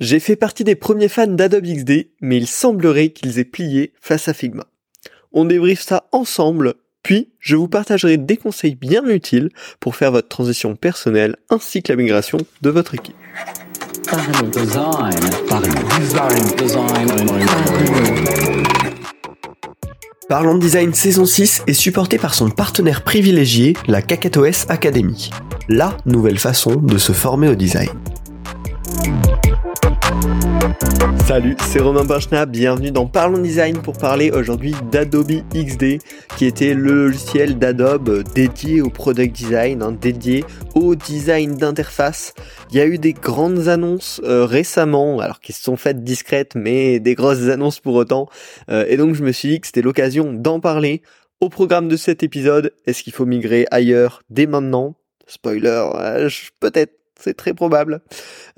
J'ai fait partie des premiers fans d'Adobe XD, mais il semblerait qu'ils aient plié face à Figma. On débriefe ça ensemble, puis je vous partagerai des conseils bien utiles pour faire votre transition personnelle ainsi que la migration de votre équipe. Parlons Design saison 6 est supporté par son partenaire privilégié, la KakatoS Academy, la nouvelle façon de se former au design. Salut, c'est Romain Benchna, bienvenue dans Parlons Design pour parler aujourd'hui d'Adobe XD, qui était le logiciel d'Adobe dédié au product design, hein, dédié au design d'interface. Il y a eu des grandes annonces euh, récemment, alors qui se sont faites discrètes, mais des grosses annonces pour autant. Euh, et donc je me suis dit que c'était l'occasion d'en parler. Au programme de cet épisode, est-ce qu'il faut migrer ailleurs dès maintenant? Spoiler, euh, peut-être c'est très probable.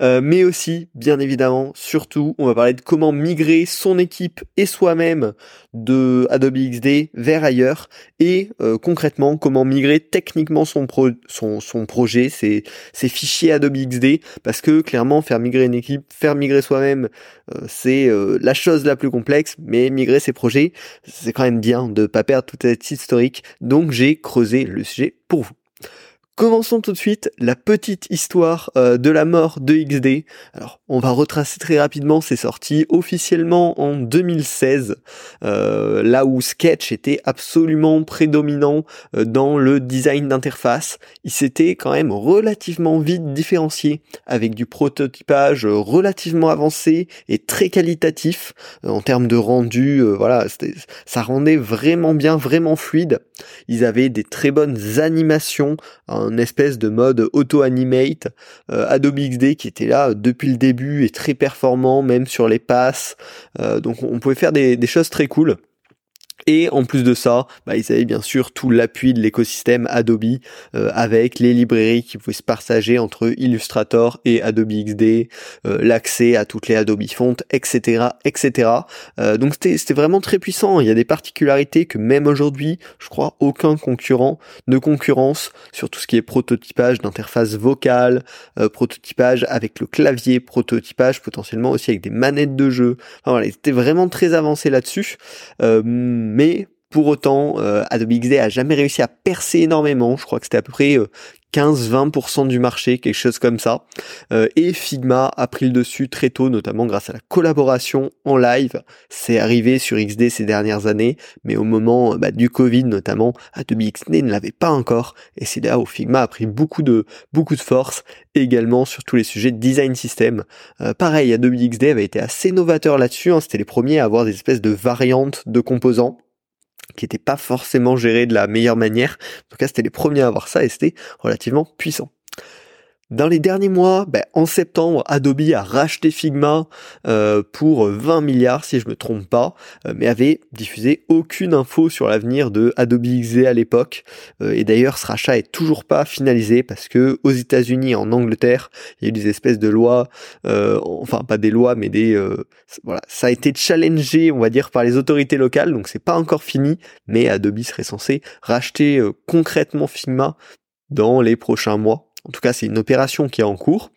Euh, mais aussi, bien évidemment, surtout, on va parler de comment migrer son équipe et soi-même de Adobe XD vers ailleurs et euh, concrètement comment migrer techniquement son, son, son projet, ses, fichiers Adobe XD, parce que clairement faire migrer une équipe, faire migrer soi-même, euh, c'est la chose la plus complexe, mais migrer ses projets, c'est quand même bien de pas perdre toute cette historique. Donc j'ai creusé le sujet pour vous. Commençons tout de suite la petite histoire euh, de la mort de XD. Alors, on va retracer très rapidement, c'est sorti officiellement en 2016, euh, là où Sketch était absolument prédominant euh, dans le design d'interface. Il s'était quand même relativement vite différencié avec du prototypage relativement avancé et très qualitatif en termes de rendu. voilà, ça rendait vraiment bien, vraiment fluide. Ils avaient des très bonnes animations. Espèce de mode auto-animate euh, Adobe XD qui était là depuis le début et très performant même sur les passes. Euh, donc on pouvait faire des, des choses très cool. Et en plus de ça, bah, ils avaient bien sûr tout l'appui de l'écosystème Adobe euh, avec les librairies qui pouvaient se partager entre Illustrator et Adobe XD, euh, l'accès à toutes les Adobe Fonts, etc., etc. Euh, donc c'était vraiment très puissant. Il y a des particularités que même aujourd'hui, je crois, aucun concurrent ne concurrence sur tout ce qui est prototypage d'interface vocale, prototypage avec le clavier, prototypage potentiellement aussi avec des manettes de jeu. Enfin, voilà, c'était vraiment très avancé là-dessus mais pour autant, euh, Adobe XD a jamais réussi à percer énormément. Je crois que c'était à peu près 15-20% euh, du marché, quelque chose comme ça. Euh, et Figma a pris le dessus très tôt, notamment grâce à la collaboration en live. C'est arrivé sur XD ces dernières années, mais au moment bah, du Covid notamment, Adobe XD ne l'avait pas encore. Et c'est là où Figma a pris beaucoup de beaucoup de force, également sur tous les sujets de design system. pareil, Adobe XD avait été assez novateur là-dessus. Hein. C'était les premiers à avoir des espèces de variantes de composants qui n'était pas forcément géré de la meilleure manière. En tout cas, c'était les premiers à avoir ça et c'était relativement puissant. Dans les derniers mois, ben, en septembre, Adobe a racheté Figma euh, pour 20 milliards si je me trompe pas, euh, mais avait diffusé aucune info sur l'avenir de Adobe XD à l'époque. Euh, et d'ailleurs, ce rachat est toujours pas finalisé parce que aux États-Unis et en Angleterre, il y a eu des espèces de lois, enfin pas des lois, mais des voilà, ça a été challengé, on va dire, par les autorités locales, donc c'est pas encore fini, mais Adobe serait censé racheter concrètement Figma dans les prochains mois. En tout cas, c'est une opération qui est en cours.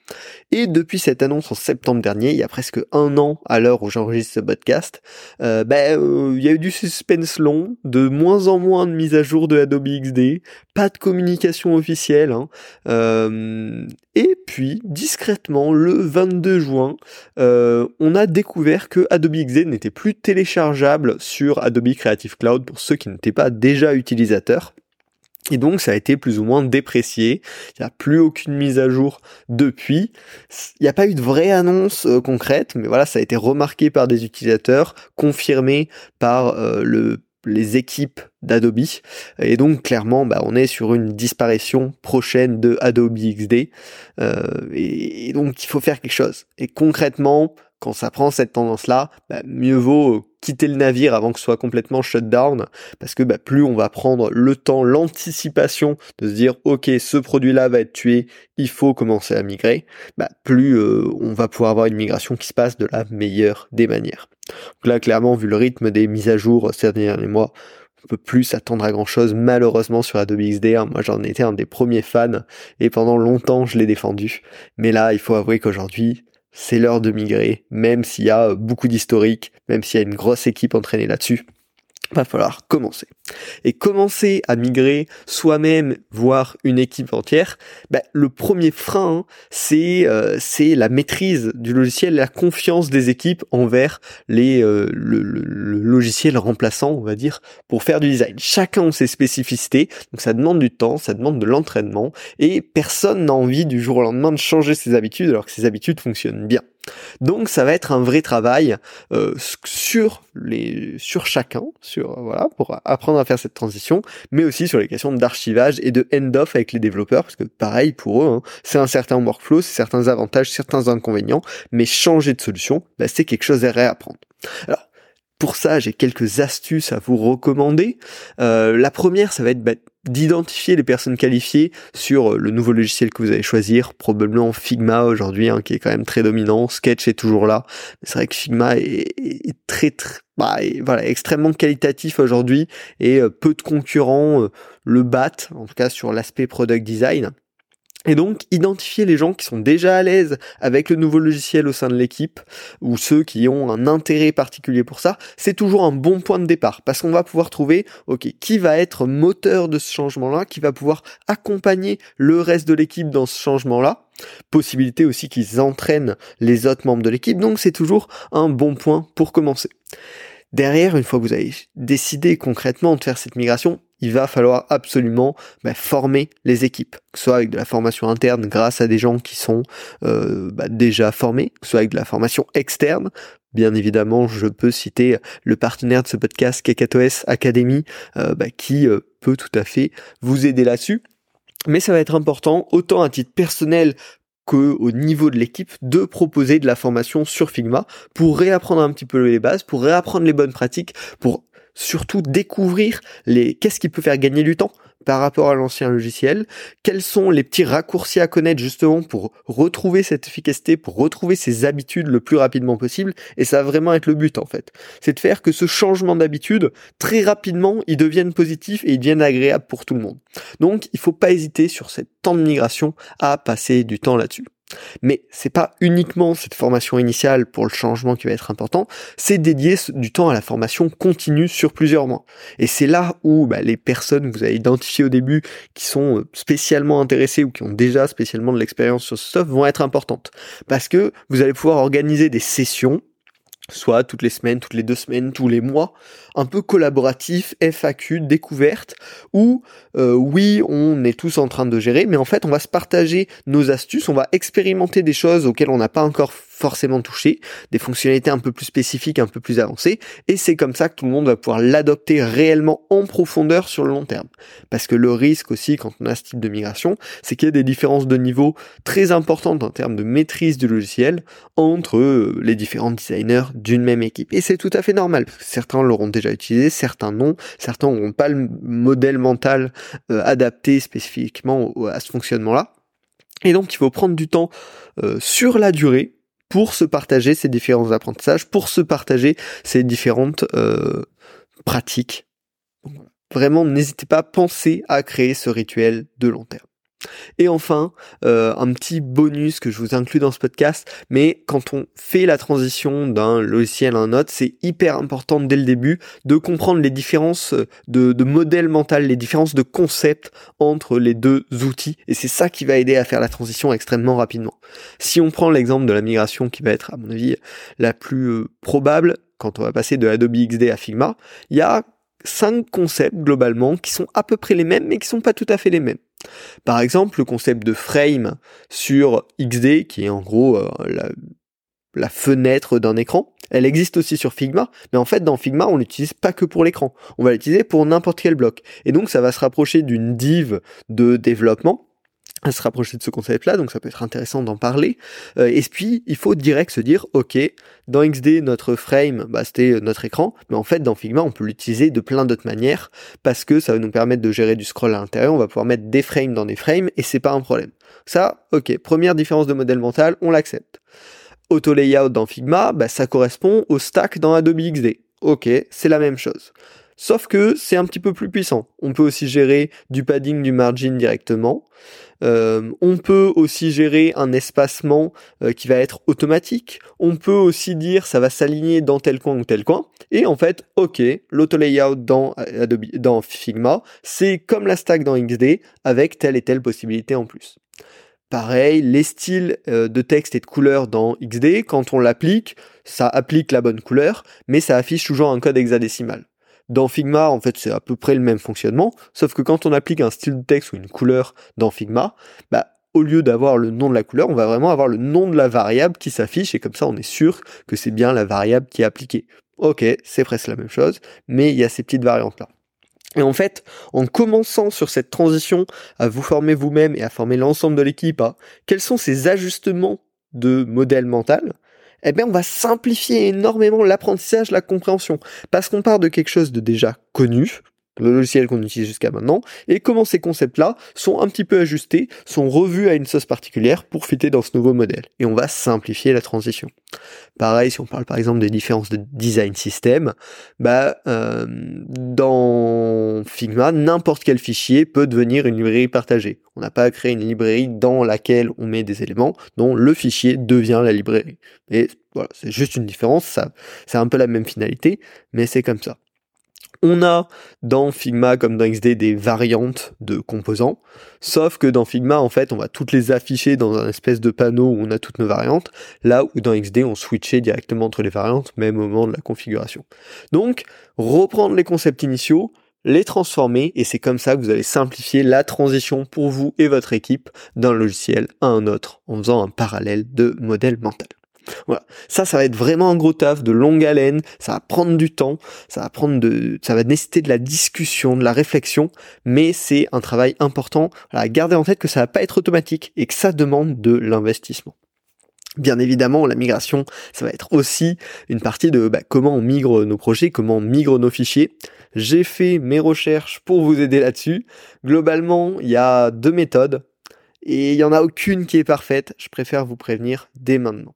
Et depuis cette annonce en septembre dernier, il y a presque un an à l'heure où j'enregistre ce podcast, euh, ben, euh, il y a eu du suspense long, de moins en moins de mises à jour de Adobe XD, pas de communication officielle. Hein. Euh, et puis, discrètement, le 22 juin, on a découvert que Adobe XD n'était plus téléchargeable sur Adobe Creative Cloud pour ceux qui n'étaient pas déjà utilisateurs. Et donc ça a été plus ou moins déprécié. Il n'y a plus aucune mise à jour depuis. Il n'y a pas eu de vraie annonce euh, concrète, mais voilà, ça a été remarqué par des utilisateurs, confirmé par euh, le, les équipes d'Adobe. Et donc clairement, bah, on est sur une disparition prochaine de Adobe XD. Euh, et, donc il faut faire quelque chose. Et concrètement, quand ça prend cette tendance-là, bah, mieux vaut quitter le navire avant que ce soit complètement shut down, parce que bah, plus on va prendre le temps, l'anticipation de se dire ok ce produit-là va être tué, il faut commencer à migrer, bah, plus euh, on va pouvoir avoir une migration qui se passe de la meilleure des manières. Donc là clairement vu le rythme des mises à jour ces derniers mois, on peut plus s'attendre à grand chose malheureusement sur Adobe XD. Moi j'en étais un des premiers fans et pendant longtemps je l'ai défendu. Mais là il faut avouer qu'aujourd'hui c'est l'heure de migrer, même s'il y a beaucoup d'historique, même s'il y a une grosse équipe entraînée là-dessus va falloir commencer. Et commencer à migrer soi-même, voire une équipe entière, bah, le premier frein, c'est euh, c'est la maîtrise du logiciel, la confiance des équipes envers les euh, le, logiciel remplaçant, on va dire, pour faire du design. Chacun a ses spécificités, donc ça demande du temps, ça demande de l'entraînement, et personne n'a envie du jour au lendemain de changer ses habitudes alors que ses habitudes fonctionnent bien. Donc ça va être un vrai travail euh, sur les sur chacun, sur voilà pour apprendre à faire cette transition, mais aussi sur les questions d'archivage et de end-off avec les développeurs parce que pareil pour eux, hein, c'est un certain workflow, c'est certains avantages, certains inconvénients, mais changer de solution, bah, c'est quelque chose à réapprendre. Alors pour ça, j'ai quelques astuces à vous recommander. Euh, la première, ça va être bah, d'identifier les personnes qualifiées sur euh, le nouveau logiciel que vous allez choisir, probablement Figma aujourd'hui, hein, qui est quand même très dominant. Sketch est toujours là. C'est vrai que Figma est, très, très bah, voilà, extrêmement qualitatif aujourd'hui et euh, peu de concurrents le battent, en tout cas sur l'aspect product design. Et donc, identifier les gens qui sont déjà à l'aise avec le nouveau logiciel au sein de l'équipe, ou ceux qui ont un intérêt particulier pour ça, c'est toujours un bon point de départ, parce qu'on va pouvoir trouver, ok, qui va être moteur de ce changement-là, qui va pouvoir accompagner le reste de l'équipe dans ce changement-là, possibilité aussi qu'ils entraînent les autres membres de l'équipe, donc c'est toujours un bon point pour commencer. Derrière, une fois que vous avez décidé concrètement de faire cette migration, il va falloir absolument bah, former les équipes, que ce soit avec de la formation interne grâce à des gens qui sont euh, bah, déjà formés, que ce soit avec de la formation externe. Bien évidemment, je peux citer le partenaire de ce podcast, Kekatos Academy, euh, bah, qui euh, peut tout à fait vous aider là-dessus. Mais ça va être important, autant à titre personnel que au niveau de l'équipe, de proposer de la formation sur Figma pour réapprendre un petit peu les bases, pour réapprendre les bonnes pratiques, pour surtout découvrir les qu'est-ce qui peut faire gagner du temps par rapport à l'ancien logiciel, quels sont les petits raccourcis à connaître justement pour retrouver cette efficacité, pour retrouver ses habitudes le plus rapidement possible, et ça va vraiment être le but en fait. C'est de faire que ce changement d'habitude, très rapidement, il devienne positif et il devienne agréable pour tout le monde. Donc il faut pas hésiter sur cette temps de migration à passer du temps là-dessus. Mais c'est pas uniquement cette formation initiale pour le changement qui va être important, c'est dédier du temps à la formation continue sur plusieurs mois. Et c'est là où bah, les personnes que vous avez identifiées au début, qui sont euh, spécialement intéressées ou qui ont déjà spécialement de l'expérience sur ce stuff, vont être importantes. Parce que vous allez pouvoir organiser des sessions soit toutes les semaines, toutes les deux semaines, tous les mois, un peu collaboratif, FAQ, découverte, où euh, oui, on est tous en train de gérer, mais en fait, on va se partager nos astuces, on va expérimenter des choses auxquelles on n'a pas encore forcément touché, des fonctionnalités un peu plus spécifiques, un peu plus avancées, et c'est comme ça que tout le monde va pouvoir l'adopter réellement en profondeur sur le long terme. Parce que le risque aussi, quand on a ce type de migration, c'est qu'il y a des différences de niveau très importantes en termes de maîtrise du logiciel entre euh, les différents designers d'une même équipe. Et c'est tout à fait normal, certains l'auront déjà utilisé, certains non, certains n'auront pas le modèle mental euh, adapté spécifiquement à ce fonctionnement-là. Et donc il faut prendre du temps euh, sur la durée pour se partager ces différents apprentissages, pour se partager ces différentes euh, pratiques. Vraiment, n'hésitez pas à penser à créer ce rituel de long terme. Et enfin, euh, un petit bonus que je vous inclus dans ce podcast, mais quand on fait la transition d'un logiciel à un autre, c'est hyper important dès le début de comprendre les différences de, modèle mental, les différences de concept entre les deux outils, et c'est ça qui va aider à faire la transition extrêmement rapidement. Si on prend l'exemple de la migration qui va être, à mon avis, la plus euh, probable, quand on va passer de Adobe XD à Figma, il y a cinq concepts globalement qui sont à peu près les mêmes mais qui sont pas tout à fait les mêmes. Par exemple, le concept de frame sur XD, qui est en gros euh, la, fenêtre d'un écran, elle existe aussi sur Figma, mais en fait dans Figma on l'utilise pas que pour l'écran, on va l'utiliser pour n'importe quel bloc. Et donc ça va se rapprocher d'une div de développement à se rapprocher de ce concept-là, donc ça peut être intéressant d'en parler. Euh, et puis, il faut direct se dire, ok, dans XD, notre frame, bah, c'était notre écran, mais en fait, dans Figma, on peut l'utiliser de plein d'autres manières, parce que ça va nous permettre de gérer du scroll à l'intérieur, on va pouvoir mettre des frames dans des frames, et c'est pas un problème. Ça, ok, première différence de modèle mental, on l'accepte. Auto layout dans Figma, bah, ça correspond au stack dans Adobe XD. Ok, c'est la même chose. Sauf que c'est un petit peu plus puissant. On peut aussi gérer du padding, du margin directement. Euh, on peut aussi gérer un espacement euh, qui va être automatique. On peut aussi dire ça va s'aligner dans tel coin ou tel coin. Et en fait, ok, l'auto-layout dans, Adobe, dans Figma, c'est comme la stack dans XD avec telle et telle possibilité en plus. Pareil, les styles euh, de texte et de couleur dans XD, quand on l'applique, ça applique la bonne couleur, mais ça affiche toujours un code hexadécimal. Dans Figma, en fait, c'est à peu près le même fonctionnement, sauf que quand on applique un style de texte ou une couleur dans Figma, bah, au lieu d'avoir le nom de la couleur, on va vraiment avoir le nom de la variable qui s'affiche et comme ça on est sûr que c'est bien la variable qui est appliquée. Ok, c'est presque la même chose, mais il y a ces petites variantes là. Et en fait, en commençant sur cette transition à vous former vous-même et à former l'ensemble de l'équipe, hein, quels sont ces ajustements de modèle mental eh bien, on va simplifier énormément l'apprentissage, la compréhension, parce qu'on part de quelque chose de déjà connu, le logiciel qu'on utilise jusqu'à maintenant, et comment ces concepts-là sont un petit peu ajustés, sont revus à une sauce particulière pour fitter dans ce nouveau modèle. Et on va simplifier la transition. Pareil, si on parle par exemple des différences de design system, bah, euh, dans Figma, n'importe quel fichier peut devenir une librairie partagée. On n'a pas à créer une librairie dans laquelle on met des éléments, dont le fichier devient la librairie. Et voilà, c'est juste une différence, ça, c'est un peu la même finalité, mais c'est comme ça. On a dans Figma comme dans XD des variantes de composants, sauf que dans Figma en fait on va toutes les afficher dans un espèce de panneau où on a toutes nos variantes, là où dans XD on switchait directement entre les variantes même au moment de la configuration. Donc reprendre les concepts initiaux, les transformer et c'est comme ça que vous allez simplifier la transition pour vous et votre équipe d'un logiciel à un autre en faisant un parallèle de modèle mental. Voilà. Ça, ça va être vraiment un gros taf de longue haleine. Ça va prendre du temps. Ça va prendre de, ça va nécessiter de la discussion, de la réflexion. Mais c'est un travail important. à garder en tête que ça va pas être automatique et que ça demande de l'investissement. Bien évidemment, la migration, ça va être aussi une partie de bah, comment on migre nos projets, comment on migre nos fichiers. J'ai fait mes recherches pour vous aider là-dessus. Globalement, il y a deux méthodes et il y en a aucune qui est parfaite. Je préfère vous prévenir dès maintenant.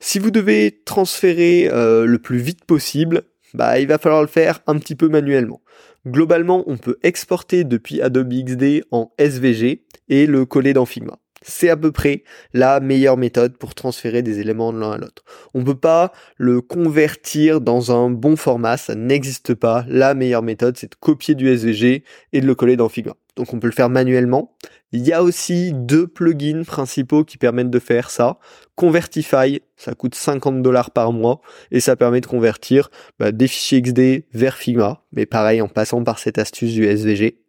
Si vous devez transférer euh, le plus vite possible, bah, il va falloir le faire un petit peu manuellement. Globalement, on peut exporter depuis Adobe XD en SVG et le coller dans Figma. C'est à peu près la meilleure méthode pour transférer des éléments de l'un à l'autre. On ne peut pas le convertir dans un bon format, ça n'existe pas. La meilleure méthode, c'est de copier du SVG et de le coller dans Figma. Donc on peut le faire manuellement. Il y a aussi deux plugins principaux qui permettent de faire ça. Convertify, ça coûte 50 dollars par mois et ça permet de convertir bah, des fichiers XD vers Figma, mais pareil en passant par cette astuce du SVG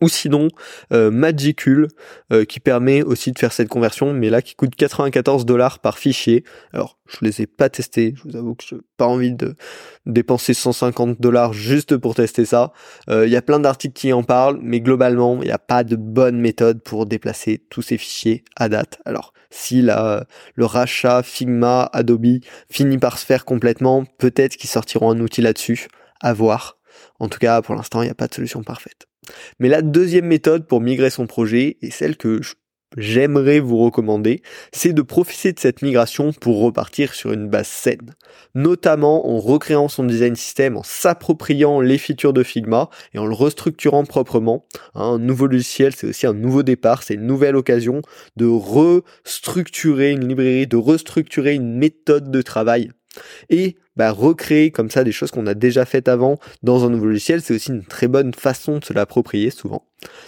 ou sinon euh, Magicule euh, qui permet aussi de faire cette conversion mais là qui coûte 94 dollars par fichier. Alors je les ai pas testés je vous avoue que je n'ai pas envie de dépenser 150 dollars juste pour tester ça. Euh, il y a plein d'articles qui en parlent mais globalement il n'y a pas de bonne méthode pour déplacer tous ces fichiers à date. Alors si la, le rachat Figma Adobe finit par se faire complètement peut-être qu'ils sortiront un outil là-dessus. À voir. En tout cas pour l'instant il n'y a pas de solution parfaite mais la deuxième méthode pour migrer son projet, et celle que j'aimerais vous recommander, c'est de profiter de cette migration pour repartir sur une base saine. Notamment en recréant son design system, en s'appropriant les features de Figma et en le restructurant proprement. Un nouveau logiciel, c'est aussi un nouveau départ, c'est une nouvelle occasion de restructurer une librairie, de restructurer une méthode de travail et bah, recréer comme ça des choses qu'on a déjà faites avant dans un nouveau logiciel, c'est aussi une très bonne façon de se l'approprier souvent.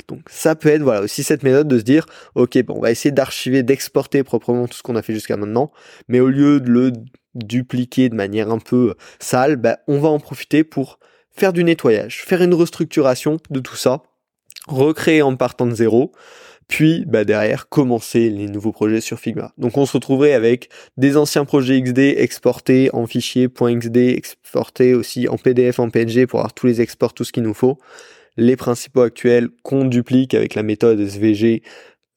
Donc ça peut être voilà aussi cette méthode de se dire ok bon on va essayer d'archiver, d'exporter proprement tout ce qu'on a fait jusqu'à maintenant, mais au lieu de le dupliquer de manière un peu sale, bah, on va en profiter pour faire du nettoyage, faire une restructuration de tout ça, recréer en partant de zéro, puis bah, derrière commencer les nouveaux projets sur Figma. Donc on se retrouverait avec des anciens projets XD exportés en fichier .xd, exportés aussi en PDF, en PNG pour avoir tous les exports, tout ce qu'il nous faut. Les principaux actuels qu'on duplique avec la méthode SVG,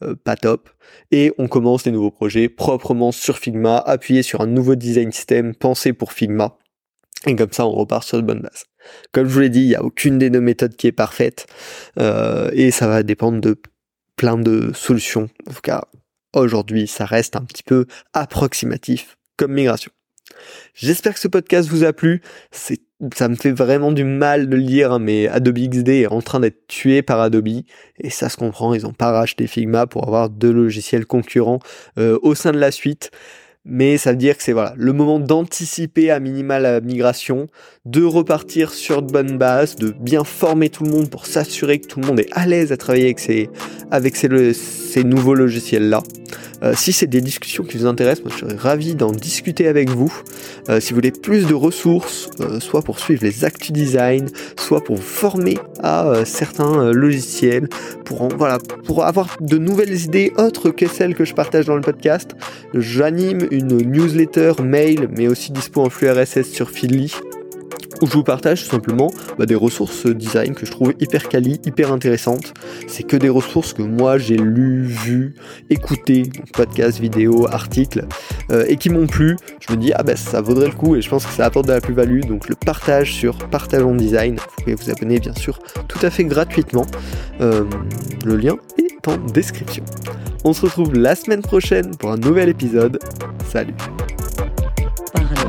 euh, pas top. Et on commence les nouveaux projets proprement sur Figma, appuyé sur un nouveau design system pensé pour Figma. Et comme ça, on repart sur de bonnes bases. Comme je vous l'ai dit, il n'y a aucune des deux méthodes qui est parfaite. Euh, et ça va dépendre de plein de solutions. En tout cas, aujourd'hui, ça reste un petit peu approximatif comme migration. J'espère que ce podcast vous a plu. Ça me fait vraiment du mal de le dire, hein, mais Adobe XD est en train d'être tué par Adobe, et ça se comprend, ils ont pas racheté Figma pour avoir deux logiciels concurrents euh, au sein de la suite mais ça veut dire que c'est voilà le moment d'anticiper à minima la migration, de repartir sur de bonnes bases, de bien former tout le monde pour s'assurer que tout le monde est à l'aise à travailler avec ces, nouveaux logiciels là. Euh, si c'est des discussions qui vous intéressent, moi je serais ravi d'en discuter avec vous. Euh, si vous voulez plus de ressources, euh, soit pour suivre les actus design, soit pour vous former à certains logiciels, pour pour avoir de nouvelles idées autres que celles que je partage dans le podcast, j'anime une newsletter mail, mais aussi dispo en flux RSS sur Feedly où je vous partage tout simplement bah, des ressources design que je trouve hyper quali, hyper intéressantes. C'est que des ressources que moi j'ai lu, vu, écouté, podcast, vidéo, articles, euh, et qui m'ont plu. Je me dis ah ben ça vaudrait le coup et je pense que ça apporte de la plus-value. Donc le partage sur Partageons Design, vous pouvez vous abonner bien sûr tout à fait gratuitement. Euh, le lien est en description. On se retrouve la semaine prochaine pour un nouvel épisode. Salut